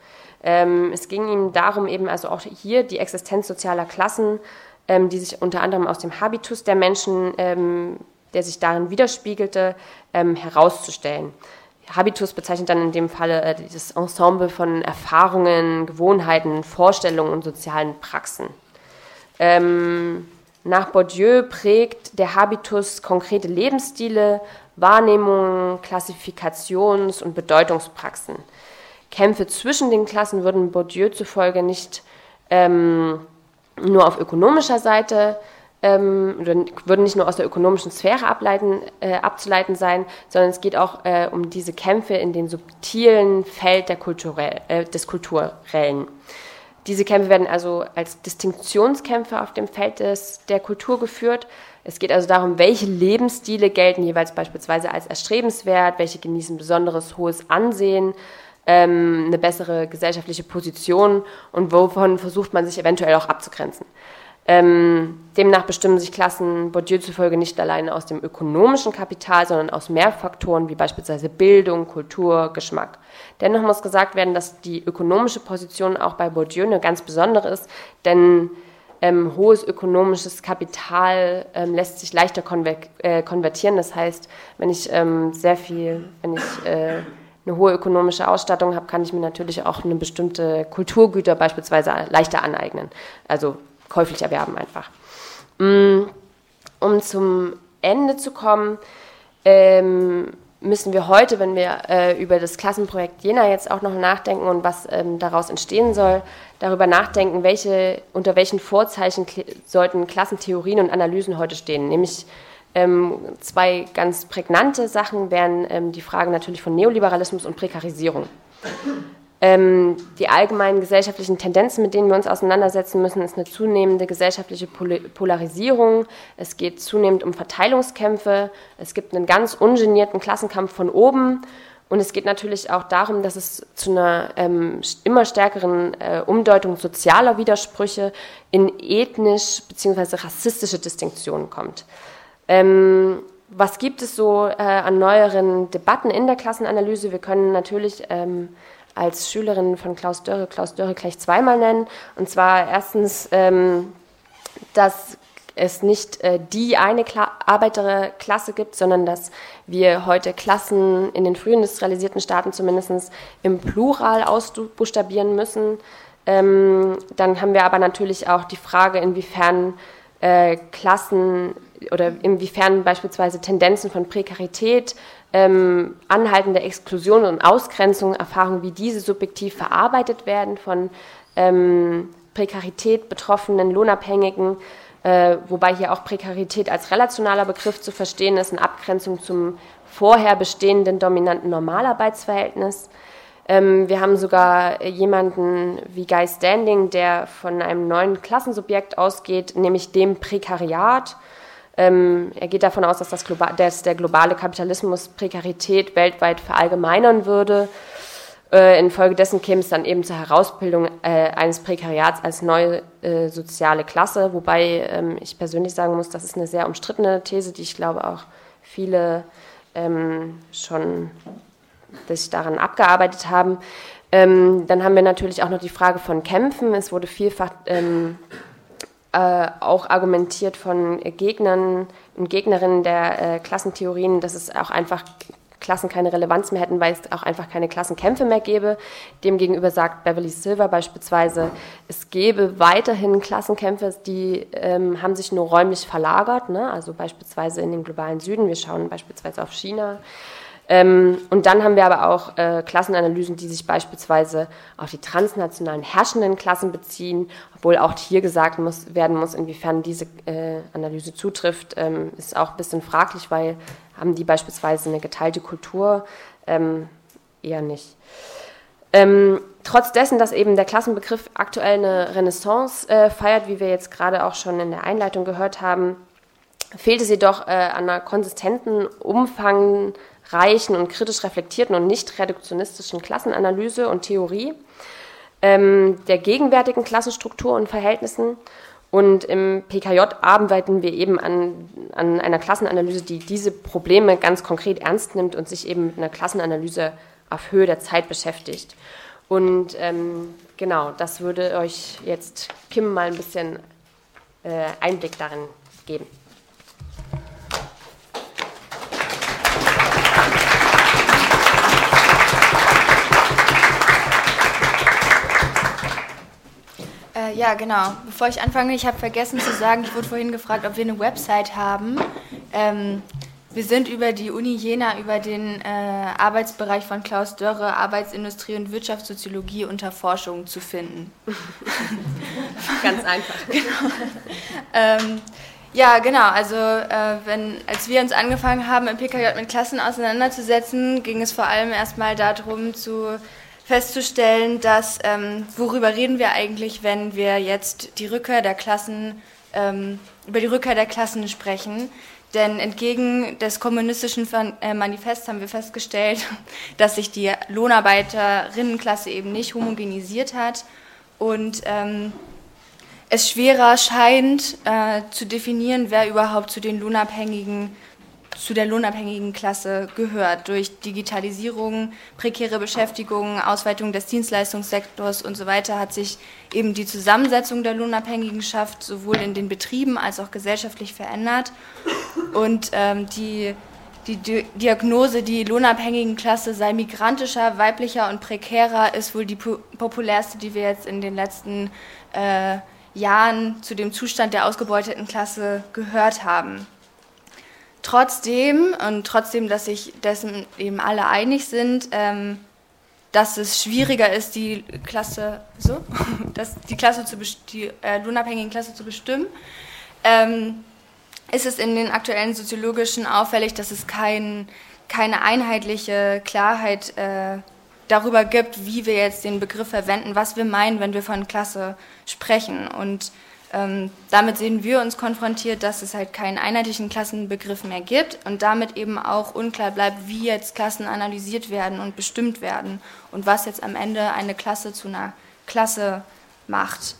Ähm, es ging ihm darum, eben also auch hier die Existenz sozialer Klassen, ähm, die sich unter anderem aus dem Habitus der Menschen, ähm, der sich darin widerspiegelte, ähm, herauszustellen. Habitus bezeichnet dann in dem Falle äh, dieses Ensemble von Erfahrungen, Gewohnheiten, Vorstellungen und sozialen Praxen. Ähm, nach Bourdieu prägt der Habitus konkrete Lebensstile, Wahrnehmungen, Klassifikations- und Bedeutungspraxen. Kämpfe zwischen den Klassen würden Bourdieu zufolge nicht ähm, nur auf ökonomischer Seite ähm, würden nicht nur aus der ökonomischen Sphäre ableiten, äh, abzuleiten sein, sondern es geht auch äh, um diese Kämpfe in dem subtilen Feld der Kulturell, äh, des Kulturellen. Diese Kämpfe werden also als Distinktionskämpfe auf dem Feld des, der Kultur geführt. Es geht also darum, welche Lebensstile gelten jeweils beispielsweise als erstrebenswert, welche genießen besonderes hohes Ansehen, ähm, eine bessere gesellschaftliche Position und wovon versucht man sich eventuell auch abzugrenzen. Ähm, demnach bestimmen sich Klassen Bourdieu zufolge nicht allein aus dem ökonomischen Kapital, sondern aus mehr Faktoren wie beispielsweise Bildung, Kultur, Geschmack. Dennoch muss gesagt werden, dass die ökonomische Position auch bei Bourdieu eine ganz besondere ist, denn ähm, hohes ökonomisches Kapital ähm, lässt sich leichter äh, konvertieren. Das heißt, wenn ich ähm, sehr viel, wenn ich äh, eine hohe ökonomische Ausstattung habe, kann ich mir natürlich auch eine bestimmte Kulturgüter beispielsweise leichter aneignen. Also käuflich erwerben einfach. Mm, um zum Ende zu kommen, ähm, müssen wir heute, wenn wir äh, über das Klassenprojekt Jena jetzt auch noch nachdenken und was ähm, daraus entstehen soll, darüber nachdenken, welche, unter welchen Vorzeichen sollten Klassentheorien und Analysen heute stehen. Nämlich Ähm, zwei ganz prägnante Sachen wären ähm, die Fragen natürlich von Neoliberalismus und Prekarisierung. Ähm, die allgemeinen gesellschaftlichen Tendenzen, mit denen wir uns auseinandersetzen müssen, ist eine zunehmende gesellschaftliche Pol Polarisierung. Es geht zunehmend um Verteilungskämpfe. Es gibt einen ganz ungenierten Klassenkampf von oben. Und es geht natürlich auch darum, dass es zu einer ähm, immer stärkeren äh, Umdeutung sozialer Widersprüche in ethnisch bzw. rassistische Distinktionen kommt. Ähm, was gibt es so äh, an neueren Debatten in der Klassenanalyse? Wir können natürlich ähm, als Schülerin von Klaus Dörre Klaus Dörre gleich zweimal nennen. Und zwar erstens, ähm, dass es nicht äh, die eine Kla Arbeiterklasse gibt, sondern dass wir heute Klassen in den früh industrialisierten Staaten zumindest im Plural ausbuchstabieren müssen. Ähm, dann haben wir aber natürlich auch die Frage, inwiefern äh, Klassen oder inwiefern beispielsweise Tendenzen von Prekarität, ähm, anhaltende Exklusion und Ausgrenzung, Erfahrungen wie diese subjektiv verarbeitet werden von ähm, Prekarität betroffenen, Lohnabhängigen, äh, wobei hier auch Prekarität als relationaler Begriff zu verstehen ist, in Abgrenzung zum vorher bestehenden dominanten Normalarbeitsverhältnis. Ähm, wir haben sogar jemanden wie Guy Standing, der von einem neuen Klassensubjekt ausgeht, nämlich dem Prekariat. Ähm, er geht davon aus, dass, das global, dass der globale Kapitalismus Prekarität weltweit verallgemeinern würde. Äh, infolgedessen käme es dann eben zur Herausbildung äh, eines Prekariats als neue äh, soziale Klasse, wobei ähm, ich persönlich sagen muss, das ist eine sehr umstrittene These, die ich glaube auch viele ähm, schon sich daran abgearbeitet haben. Ähm, dann haben wir natürlich auch noch die Frage von Kämpfen. Es wurde vielfach ähm, äh, auch argumentiert von Gegnern und Gegnerinnen der äh, Klassentheorien, dass es auch einfach Klassen keine Relevanz mehr hätten, weil es auch einfach keine Klassenkämpfe mehr gäbe. Demgegenüber sagt Beverly Silver beispielsweise, es gäbe weiterhin Klassenkämpfe, die ähm, haben sich nur räumlich verlagert, ne? also beispielsweise in den globalen Süden. Wir schauen beispielsweise auf China. Ähm, und dann haben wir aber auch äh, Klassenanalysen, die sich beispielsweise auf die transnationalen herrschenden Klassen beziehen, obwohl auch hier gesagt muss, werden muss, inwiefern diese äh, Analyse zutrifft, ähm, ist auch ein bisschen fraglich, weil haben die beispielsweise eine geteilte Kultur? Ähm, eher nicht. Ähm, trotz dessen, dass eben der Klassenbegriff aktuell eine Renaissance äh, feiert, wie wir jetzt gerade auch schon in der Einleitung gehört haben, fehlt es jedoch äh, an einer konsistenten, Umfang reichen und kritisch reflektierten und nicht reduktionistischen Klassenanalyse und Theorie ähm, der gegenwärtigen Klassenstruktur und Verhältnissen. Und im PKJ arbeiten wir eben an, an einer Klassenanalyse, die diese Probleme ganz konkret ernst nimmt und sich eben mit einer Klassenanalyse auf Höhe der Zeit beschäftigt. Und ähm, genau, das würde euch jetzt Kim mal ein bisschen äh, Einblick darin geben. Äh, ja, genau. Bevor ich anfange, ich habe vergessen zu sagen, ich wurde vorhin gefragt, ob wir eine Website haben. Ähm, wir sind über die Uni Jena, über den äh, Arbeitsbereich von Klaus Dörre, Arbeitsindustrie und Wirtschaftssoziologie unter Forschung zu finden. Ganz einfach. genau. Ähm, ja, genau. Also äh, wenn, als wir uns angefangen haben, im PKJ mit Klassen auseinanderzusetzen, ging es vor allem erstmal darum zu festzustellen, dass ähm, worüber reden wir eigentlich, wenn wir jetzt die Rückkehr der Klassen ähm, über die Rückkehr der Klassen sprechen. Denn entgegen des kommunistischen äh, Manifests haben wir festgestellt, dass sich die Lohnarbeiterinnenklasse eben nicht homogenisiert hat und ähm, es schwerer scheint äh, zu definieren, wer überhaupt zu den Lohnabhängigen zu der lohnabhängigen Klasse gehört. Durch Digitalisierung, prekäre Beschäftigung, Ausweitung des Dienstleistungssektors und so weiter hat sich eben die Zusammensetzung der Lohnabhängigenschaft sowohl in den Betrieben als auch gesellschaftlich verändert. Und ähm, die, die Diagnose, die lohnabhängigen Klasse sei migrantischer, weiblicher und prekärer, ist wohl die populärste, die wir jetzt in den letzten äh, Jahren zu dem Zustand der ausgebeuteten Klasse gehört haben. Trotzdem und trotzdem, dass sich dessen eben alle einig sind, ähm, dass es schwieriger ist, die Klasse so, dass die Klasse zu die äh, lohnabhängigen Klasse zu bestimmen, ähm, ist es in den aktuellen soziologischen auffällig, dass es kein, keine einheitliche Klarheit äh, darüber gibt, wie wir jetzt den Begriff verwenden, was wir meinen, wenn wir von Klasse sprechen. Und ähm, damit sehen wir uns konfrontiert, dass es halt keinen einheitlichen Klassenbegriff mehr gibt und damit eben auch unklar bleibt, wie jetzt Klassen analysiert werden und bestimmt werden und was jetzt am Ende eine Klasse zu einer Klasse macht.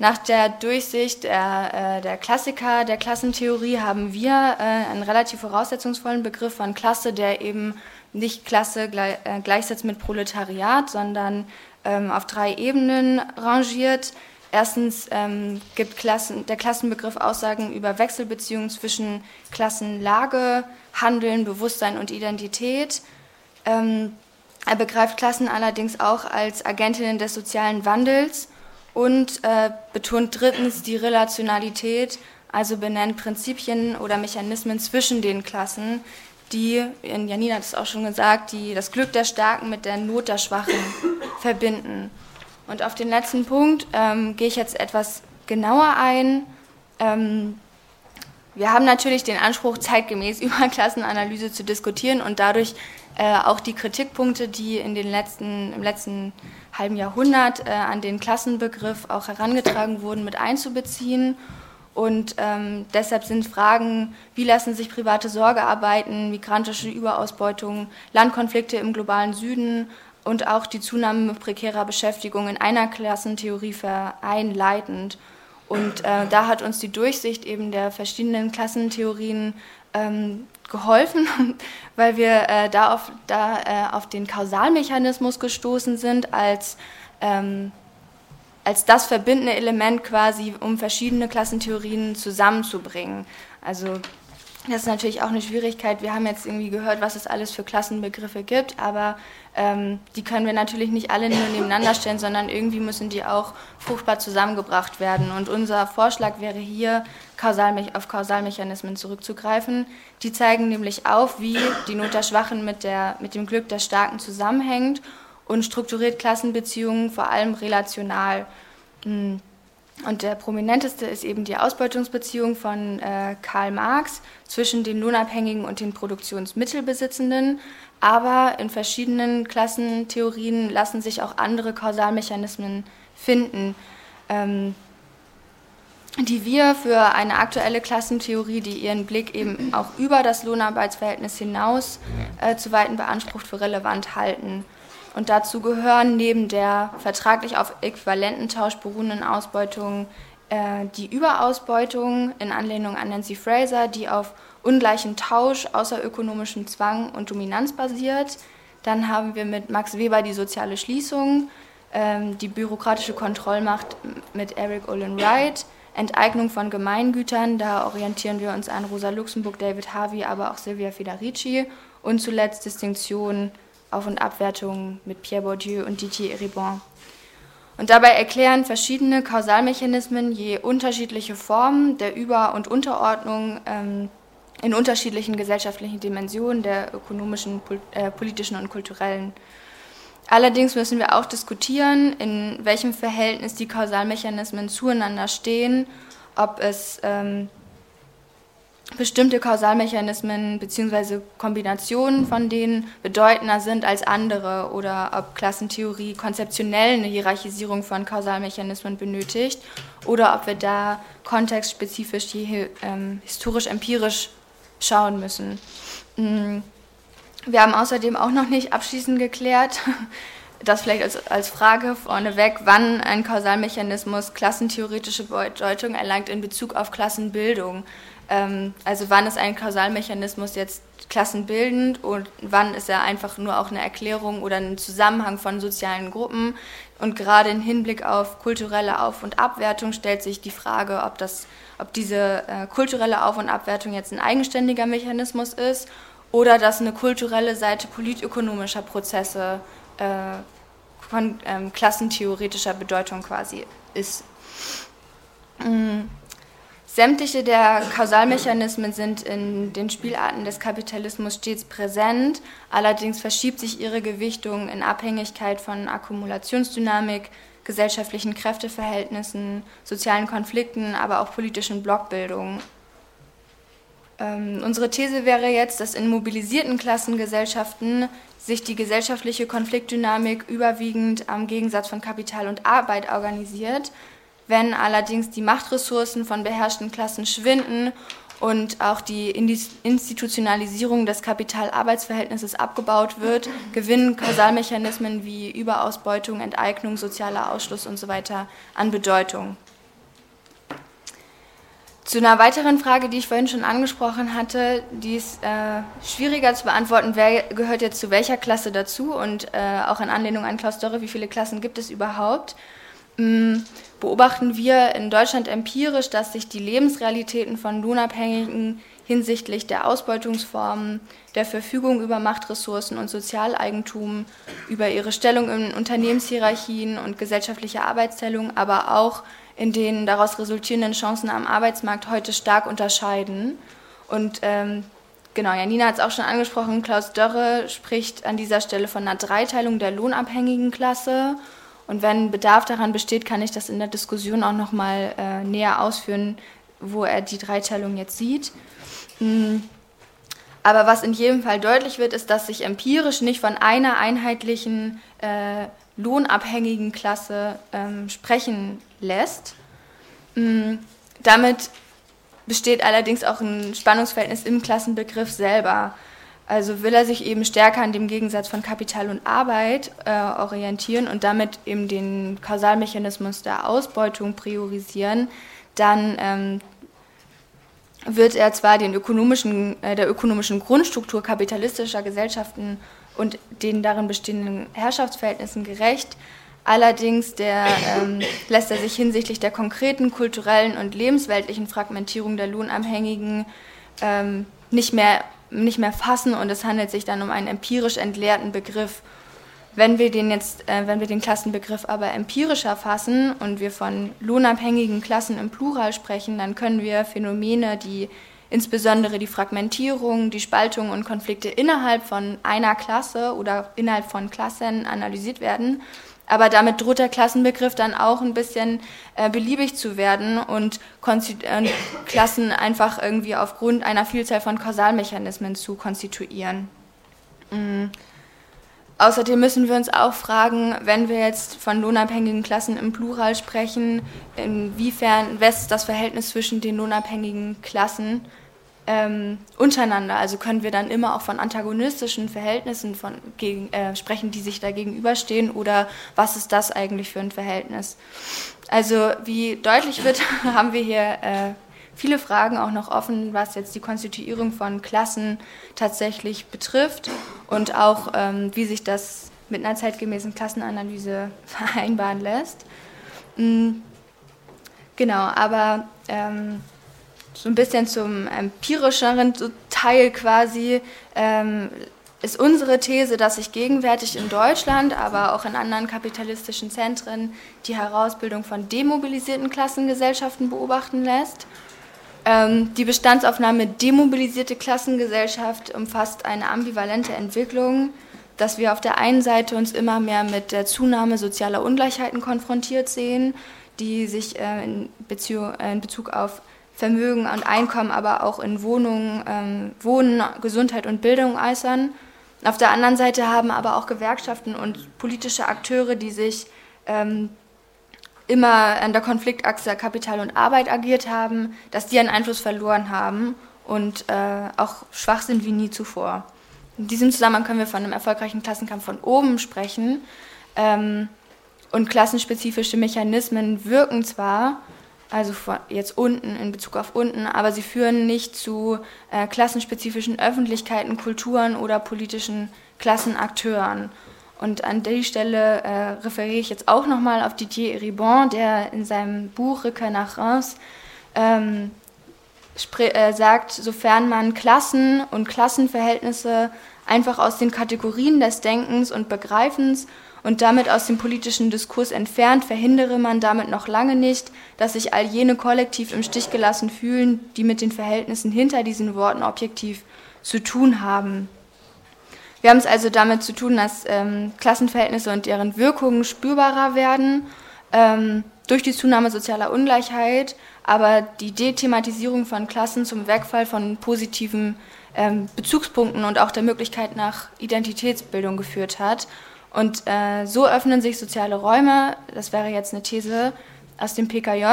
Nach der Durchsicht der, äh, der Klassiker der Klassentheorie haben wir äh, einen relativ voraussetzungsvollen Begriff von Klasse, der eben nicht Klasse äh, gleichsetzt mit Proletariat, sondern ähm, auf drei Ebenen rangiert. Erstens ähm, gibt Klassen, der Klassenbegriff Aussagen über Wechselbeziehungen zwischen Klassenlage, Handeln, Bewusstsein und Identität. Ähm, er begreift Klassen allerdings auch als Agentinnen des sozialen Wandels und äh, betont drittens die Relationalität, also benennt Prinzipien oder Mechanismen zwischen den Klassen, die, Janina hat es auch schon gesagt, die das Glück der Starken mit der Not der Schwachen verbinden. Und auf den letzten Punkt ähm, gehe ich jetzt etwas genauer ein. Ähm, wir haben natürlich den Anspruch, zeitgemäß über Klassenanalyse zu diskutieren und dadurch äh, auch die Kritikpunkte, die in den letzten, im letzten halben Jahrhundert äh, an den Klassenbegriff auch herangetragen wurden, mit einzubeziehen. Und ähm, deshalb sind Fragen, wie lassen sich private Sorgearbeiten, migrantische Überausbeutung, Landkonflikte im globalen Süden und auch die Zunahme prekärer Beschäftigung in einer Klassentheorie vereinleitend. Und äh, da hat uns die Durchsicht eben der verschiedenen Klassentheorien ähm, geholfen, weil wir äh, da, auf, da äh, auf den Kausalmechanismus gestoßen sind als, ähm, als das verbindende Element quasi, um verschiedene Klassentheorien zusammenzubringen. Also das ist natürlich auch eine Schwierigkeit. Wir haben jetzt irgendwie gehört, was es alles für Klassenbegriffe gibt, aber ähm, die können wir natürlich nicht alle nur nebeneinander stellen, sondern irgendwie müssen die auch fruchtbar zusammengebracht werden. Und unser Vorschlag wäre hier, Kausalme auf Kausalmechanismen zurückzugreifen. Die zeigen nämlich auf, wie die Not der Schwachen mit, der, mit dem Glück der Starken zusammenhängt und strukturiert Klassenbeziehungen vor allem relational. Hm. Und der prominenteste ist eben die Ausbeutungsbeziehung von äh, Karl Marx zwischen den Lohnabhängigen und den Produktionsmittelbesitzenden. Aber in verschiedenen Klassentheorien lassen sich auch andere Kausalmechanismen finden, ähm, die wir für eine aktuelle Klassentheorie, die ihren Blick eben auch über das Lohnarbeitsverhältnis hinaus äh, zu weiten beansprucht, für relevant halten. Und dazu gehören neben der vertraglich auf Äquivalententausch beruhenden Ausbeutung äh, die Überausbeutung in Anlehnung an Nancy Fraser, die auf ungleichen Tausch, außerökonomischem Zwang und Dominanz basiert. Dann haben wir mit Max Weber die soziale Schließung, ähm, die bürokratische Kontrollmacht mit Eric Olin Wright, Enteignung von Gemeingütern, da orientieren wir uns an Rosa Luxemburg, David Harvey, aber auch Silvia Federici und zuletzt Distinktion auf- und Abwertung mit Pierre Bourdieu und Didier Eribon. Und dabei erklären verschiedene Kausalmechanismen je unterschiedliche Formen der Über- und Unterordnung ähm, in unterschiedlichen gesellschaftlichen Dimensionen der ökonomischen, äh, politischen und kulturellen. Allerdings müssen wir auch diskutieren, in welchem Verhältnis die Kausalmechanismen zueinander stehen, ob es ähm, bestimmte Kausalmechanismen bzw. Kombinationen von denen bedeutender sind als andere oder ob Klassentheorie konzeptionell eine Hierarchisierung von Kausalmechanismen benötigt oder ob wir da kontextspezifisch ähm, historisch-empirisch schauen müssen. Mm. Wir haben außerdem auch noch nicht abschließend geklärt, das vielleicht als, als Frage vorneweg, wann ein Kausalmechanismus klassentheoretische Bedeutung erlangt in Bezug auf Klassenbildung. Ähm, also wann ist ein Kausalmechanismus jetzt klassenbildend und wann ist er einfach nur auch eine Erklärung oder ein Zusammenhang von sozialen Gruppen. Und gerade im Hinblick auf kulturelle Auf- und Abwertung stellt sich die Frage, ob, das, ob diese äh, kulturelle Auf- und Abwertung jetzt ein eigenständiger Mechanismus ist oder dass eine kulturelle Seite politökonomischer Prozesse äh, von ähm, klassentheoretischer Bedeutung quasi ist. Mhm. Sämtliche der Kausalmechanismen sind in den Spielarten des Kapitalismus stets präsent, allerdings verschiebt sich ihre Gewichtung in Abhängigkeit von Akkumulationsdynamik, gesellschaftlichen Kräfteverhältnissen, sozialen Konflikten, aber auch politischen Blockbildungen. Ähm, unsere These wäre jetzt, dass in mobilisierten Klassengesellschaften sich die gesellschaftliche Konfliktdynamik überwiegend am Gegensatz von Kapital und Arbeit organisiert. Wenn allerdings die Machtressourcen von beherrschten Klassen schwinden und auch die Institutionalisierung des Kapital-Arbeitsverhältnisses abgebaut wird, gewinnen Kausalmechanismen wie Überausbeutung, Enteignung, sozialer Ausschluss usw. So an Bedeutung. Zu einer weiteren Frage, die ich vorhin schon angesprochen hatte, die ist äh, schwieriger zu beantworten, wer gehört jetzt zu welcher Klasse dazu und äh, auch in Anlehnung an Klaus Dörre, wie viele Klassen gibt es überhaupt, ähm, beobachten wir in Deutschland empirisch, dass sich die Lebensrealitäten von Lohnabhängigen hinsichtlich der Ausbeutungsformen, der Verfügung über Machtressourcen und Sozialeigentum, über ihre Stellung in Unternehmenshierarchien und gesellschaftliche Arbeitsteilung, aber auch in den daraus resultierenden Chancen am Arbeitsmarkt heute stark unterscheiden. Und ähm, genau, Janina hat es auch schon angesprochen, Klaus Dörre spricht an dieser Stelle von einer Dreiteilung der lohnabhängigen Klasse. Und wenn Bedarf daran besteht, kann ich das in der Diskussion auch nochmal äh, näher ausführen, wo er die Dreiteilung jetzt sieht. Mhm. Aber was in jedem Fall deutlich wird, ist, dass sich empirisch nicht von einer einheitlichen äh, lohnabhängigen Klasse ähm, sprechen lässt. Mm, damit besteht allerdings auch ein Spannungsverhältnis im Klassenbegriff selber. Also will er sich eben stärker an dem Gegensatz von Kapital und Arbeit äh, orientieren und damit eben den Kausalmechanismus der Ausbeutung priorisieren, dann ähm, wird er zwar den ökonomischen, äh, der ökonomischen Grundstruktur kapitalistischer Gesellschaften und den darin bestehenden Herrschaftsverhältnissen gerecht, Allerdings der, ähm, lässt er sich hinsichtlich der konkreten kulturellen und lebensweltlichen Fragmentierung der Lohnabhängigen ähm, nicht, mehr, nicht mehr fassen und es handelt sich dann um einen empirisch entleerten Begriff. Wenn wir den jetzt, äh, wenn wir den Klassenbegriff aber empirischer fassen und wir von lohnabhängigen Klassen im Plural sprechen, dann können wir Phänomene, die insbesondere die Fragmentierung, die Spaltung und Konflikte innerhalb von einer Klasse oder innerhalb von Klassen analysiert werden aber damit droht der Klassenbegriff dann auch ein bisschen äh, beliebig zu werden und Klassen einfach irgendwie aufgrund einer Vielzahl von Kausalmechanismen zu konstituieren. Mhm. Außerdem müssen wir uns auch fragen, wenn wir jetzt von lohnabhängigen Klassen im Plural sprechen, inwiefern wächst das Verhältnis zwischen den lohnabhängigen Klassen ähm, untereinander. Also können wir dann immer auch von antagonistischen Verhältnissen von, gegen, äh, sprechen, die sich da gegenüberstehen oder was ist das eigentlich für ein Verhältnis? Also wie deutlich wird, haben wir hier äh, viele Fragen auch noch offen, was jetzt die Konstituierung von Klassen tatsächlich betrifft und auch ähm, wie sich das mit einer zeitgemäßen Klassenanalyse vereinbaren lässt. Mhm. Genau, aber ähm, so ein bisschen zum empirischeren Teil quasi, ähm, ist unsere These, dass sich gegenwärtig in Deutschland, aber auch in anderen kapitalistischen Zentren die Herausbildung von demobilisierten Klassengesellschaften beobachten lässt. Ähm, die Bestandsaufnahme demobilisierte Klassengesellschaft umfasst eine ambivalente Entwicklung, dass wir auf der einen Seite uns immer mehr mit der Zunahme sozialer Ungleichheiten konfrontiert sehen, die sich äh, in, Bezug, äh, in Bezug auf Vermögen und Einkommen, aber auch in Wohnungen, ähm, Wohnen, Gesundheit und Bildung äußern. Auf der anderen Seite haben aber auch Gewerkschaften und politische Akteure, die sich ähm, immer an der Konfliktachse Kapital und Arbeit agiert haben, dass die einen Einfluss verloren haben und äh, auch schwach sind wie nie zuvor. In diesem Zusammenhang können wir von einem erfolgreichen Klassenkampf von oben sprechen. Ähm, und klassenspezifische Mechanismen wirken zwar, also jetzt unten in Bezug auf unten, aber sie führen nicht zu äh, klassenspezifischen Öffentlichkeiten, Kulturen oder politischen Klassenakteuren. Und an der Stelle äh, referiere ich jetzt auch nochmal auf Didier Ribon, der in seinem Buch Rückkehr nach Reims ähm, äh, sagt, sofern man Klassen und Klassenverhältnisse einfach aus den Kategorien des Denkens und Begreifens und damit aus dem politischen Diskurs entfernt, verhindere man damit noch lange nicht, dass sich all jene kollektiv im Stich gelassen fühlen, die mit den Verhältnissen hinter diesen Worten objektiv zu tun haben. Wir haben es also damit zu tun, dass ähm, Klassenverhältnisse und deren Wirkungen spürbarer werden ähm, durch die Zunahme sozialer Ungleichheit, aber die Dethematisierung von Klassen zum Wegfall von positiven ähm, Bezugspunkten und auch der Möglichkeit nach Identitätsbildung geführt hat. Und äh, so öffnen sich soziale Räume, das wäre jetzt eine These aus dem PKJ,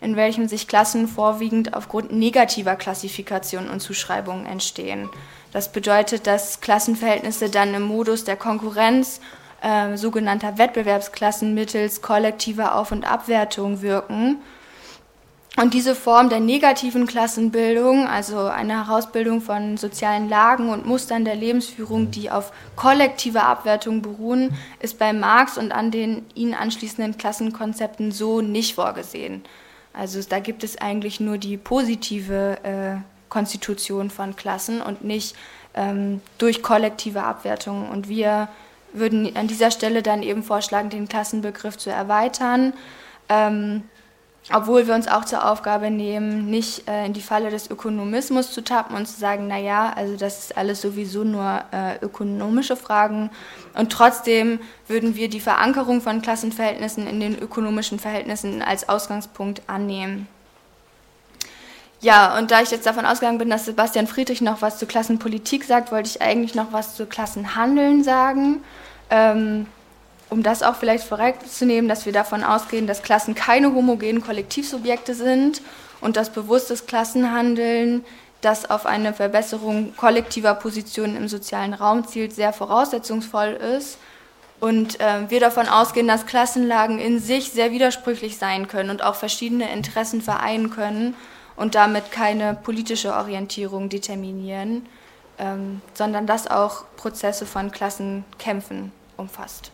in welchem sich Klassen vorwiegend aufgrund negativer Klassifikation und Zuschreibungen entstehen. Das bedeutet, dass Klassenverhältnisse dann im Modus der Konkurrenz äh, sogenannter Wettbewerbsklassen mittels kollektiver Auf- und Abwertung wirken und diese Form der negativen Klassenbildung, also eine Herausbildung von sozialen Lagen und Mustern der Lebensführung, die auf kollektiver Abwertung beruhen, ist bei Marx und an den ihn anschließenden Klassenkonzepten so nicht vorgesehen. Also da gibt es eigentlich nur die positive äh, Konstitution von Klassen und nicht ähm, durch kollektive Abwertung. Und wir würden an dieser Stelle dann eben vorschlagen, den Klassenbegriff zu erweitern. Ähm, obwohl wir uns auch zur Aufgabe nehmen, nicht äh, in die Falle des Ökonomismus zu tappen und zu sagen, naja, also das ist alles sowieso nur äh, ökonomische Fragen. Und trotzdem würden wir die Verankerung von Klassenverhältnissen in den ökonomischen Verhältnissen als Ausgangspunkt annehmen. Ja, und da ich jetzt davon ausgegangen bin, dass Sebastian Friedrich noch was zu Klassenpolitik sagt, wollte ich eigentlich noch was zu Klassenhandeln sagen. Ähm, um das auch vielleicht vorwegzunehmen, dass wir davon ausgehen, dass Klassen keine homogenen Kollektivsubjekte sind und dass bewusstes Klassenhandeln, das auf eine Verbesserung kollektiver Positionen im sozialen Raum zielt, sehr voraussetzungsvoll ist. Und äh, wir davon ausgehen, dass Klassenlagen in sich sehr widersprüchlich sein können und auch verschiedene Interessen vereinen können und damit keine politische Orientierung determinieren, ähm, sondern dass auch Prozesse von Klassenkämpfen umfasst.